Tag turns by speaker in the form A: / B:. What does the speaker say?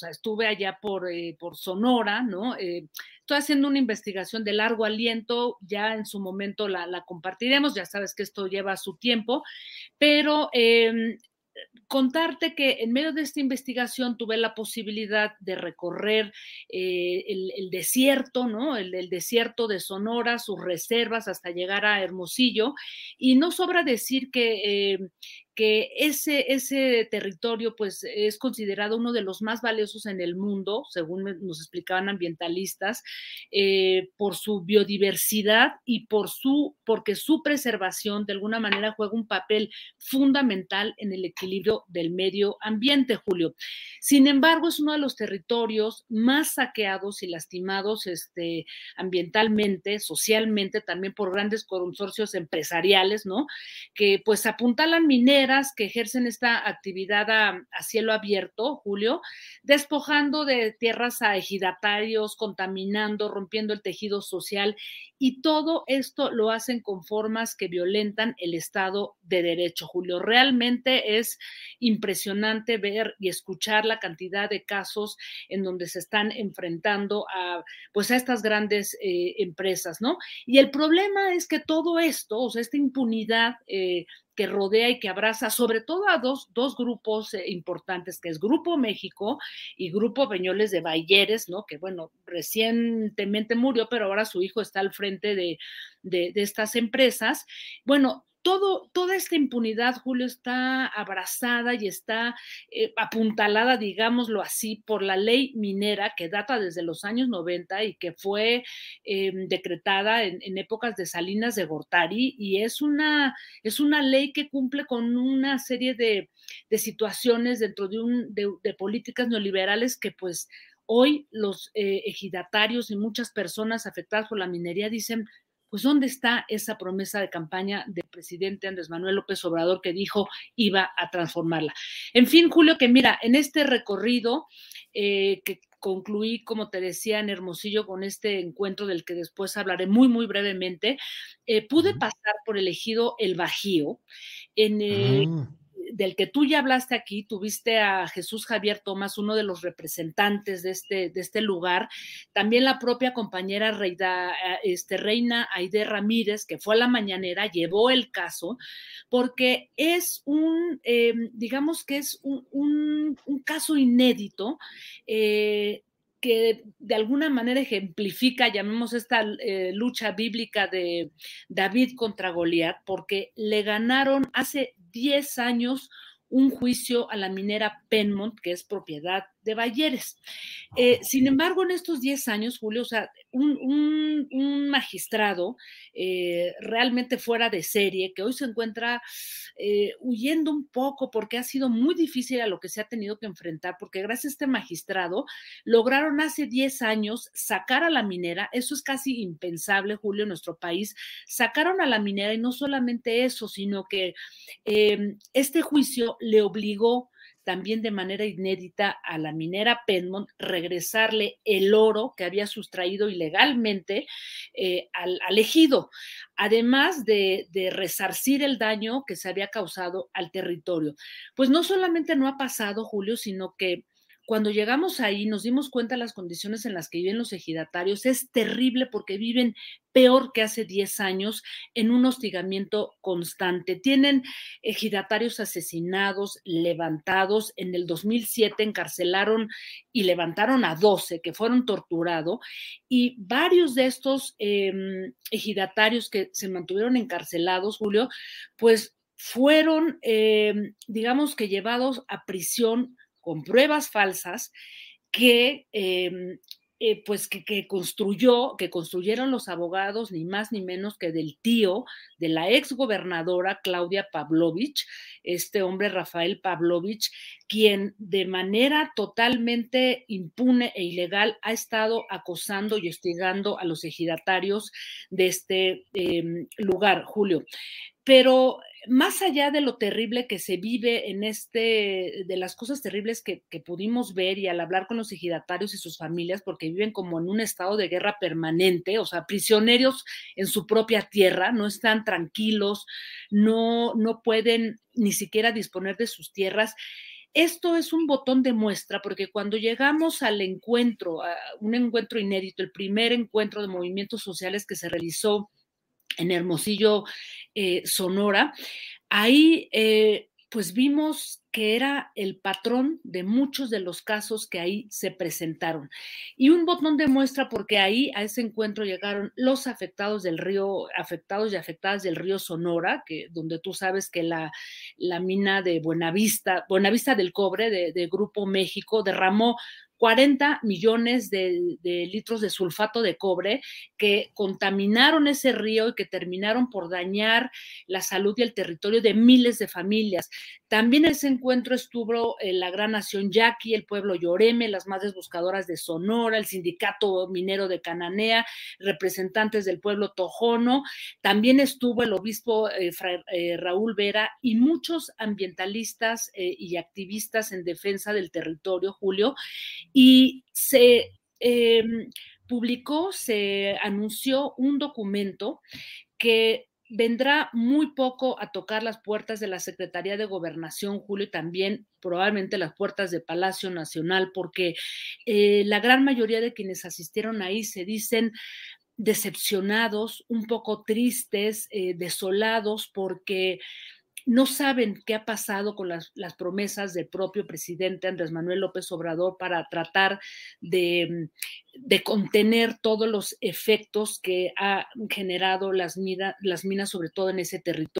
A: Sea, estuve allá por, eh, por Sonora, ¿no? Eh, estoy haciendo una investigación de largo aliento, ya en su momento la, compartiremos, ya sabes que esto lleva su tiempo, pero eh, contarte que en medio de esta investigación tuve la posibilidad de recorrer eh, el, desierto, ¿no? El, desierto de Sonora, sus reservas hasta llegar a Hermosillo. Y no sobra decir que, eh, que ese, ese territorio pues es considerado uno de los más valiosos en el mundo, según nos explicaban ambientalistas, eh, por su biodiversidad y por su, porque su preservación de alguna manera juega un papel fundamental en el equilibrio del medio ambiente, Julio. Sin embargo, es uno de los territorios más saqueados y lastimados este, ambientalmente, socialmente, también por grandes consorcios empresariales, ¿no? Que pues apuntalan mineras que ejercen esta actividad a, cielo abierto, Julio, despojando de tierras a ejidatarios, contaminando, rompiendo el tejido social y todo esto lo hacen con formas que violentan el Estado de Derecho, Julio. Realmente es impresionante ver y escuchar la cantidad de casos en donde se están enfrentando a, pues, a estas grandes eh, empresas, ¿no? Y el problema es que todo esto, o sea, esta impunidad eh, que rodea y que abraza sobre todo a dos, dos grupos eh, importantes, que es Grupo México y Grupo Peñoles de Bayeres, ¿no? Que bueno, recientemente murió, pero ahora su hijo está al frente de, de estas empresas. Bueno, todo, toda esta impunidad, Julio, está abrazada y está eh, apuntalada, digámoslo así, por la ley minera que data desde los años 90 y que fue eh, decretada en, épocas de Salinas de Gortari y es una, es una ley que cumple con una serie de, de situaciones dentro de, un, de políticas neoliberales que pues hoy los eh, ejidatarios y muchas personas afectadas por la minería dicen, pues ¿dónde está esa promesa de campaña del presidente Andrés Manuel López Obrador que dijo iba a transformarla? En fin, Julio, que mira, en este recorrido eh, que concluí, como te decía, en Hermosillo con este encuentro del que después hablaré muy, muy brevemente, eh, pude pasar por el ejido El Bajío, en... Eh, ah del que tú ya hablaste aquí, tuviste a Jesús Javier Tomás, uno de los representantes de este, de este lugar, también la propia compañera Reida, este, Reina Aide Ramírez, que fue a la mañanera, llevó el caso, porque es un, eh, digamos que es un, un, caso inédito. Eh, que de alguna manera ejemplifica, llamemos esta eh, lucha bíblica de David contra Goliat, porque le ganaron hace 10 años un juicio a la minera Penmont, que es propiedad de Bayeres. Eh, sin embargo, en estos 10 años, Julio, o sea, un, un, un magistrado eh, realmente fuera de serie, que hoy se encuentra eh, huyendo un poco porque ha sido muy difícil a lo que se ha tenido que enfrentar, porque gracias a este magistrado lograron hace 10 años sacar a la minera, eso es casi impensable, Julio, en nuestro país, sacaron a la minera y no solamente eso, sino que eh, este juicio le obligó también de manera inédita a la minera Penmont regresarle el oro que había sustraído ilegalmente eh, al, ejido, además de, de, resarcir el daño que se había causado al territorio. Pues no solamente no ha pasado, Julio, sino que cuando llegamos ahí nos dimos cuenta de las condiciones en las que viven los ejidatarios. Es terrible porque viven peor que hace 10 años en un hostigamiento constante. Tienen ejidatarios asesinados, levantados. En el 2007 encarcelaron y levantaron a 12 que fueron torturados y varios de estos em, ejidatarios que se mantuvieron encarcelados, Julio, pues fueron, em, digamos que llevados a prisión con pruebas falsas que em, eh, pues que, construyó, que construyeron los abogados, ni más ni menos que del tío de la ex gobernadora Claudia Pavlovich, este hombre Rafael Pavlovich, quien de manera totalmente impune e ilegal ha estado acosando y hostigando a los ejidatarios de este em, lugar, Julio. Pero más allá de lo terrible que se vive en este, de las cosas terribles que, pudimos ver y al hablar con los ejidatarios y sus familias, porque viven como en un estado de guerra permanente, o sea, prisioneros en su propia tierra, no están tranquilos, no, no pueden ni siquiera disponer de sus tierras. Esto es un botón de muestra porque cuando llegamos al encuentro, a un encuentro inédito, el primer encuentro de movimientos sociales que se realizó en Hermosillo, eh, Sonora, ahí eh, pues vimos que era el patrón de muchos de los casos que ahí se presentaron. Y un botón de muestra porque ahí a ese encuentro llegaron los afectados del río, afectados y afectadas del río Sonora, que donde tú sabes que la, la mina de Buenavista, Buenavista del Cobre de, de Grupo México derramó 40 millones de, litros de sulfato de cobre que contaminaron ese río y que terminaron por dañar la salud y el territorio de miles de familias. También ese encuentro estuvo eh, la Gran Nación Yaqui, el pueblo Lloreme, las madres buscadoras de Sonora, el sindicato minero de Cananea, representantes del pueblo Tojono. También estuvo el obispo eh, eh, Raúl Vera y muchos ambientalistas y activistas en defensa del territorio, Julio y se em, publicó, se anunció un documento que vendrá muy poco a tocar las puertas de la Secretaría de Gobernación, Julio, y también probablemente las puertas de Palacio Nacional, porque eh, la gran mayoría de quienes asistieron ahí se dicen decepcionados, un poco tristes, eh, desolados, porque no saben qué ha pasado con las, promesas del propio presidente Andrés Manuel López Obrador para tratar de, de contener todos los efectos que ha generado las minas, sobre todo en ese territorio.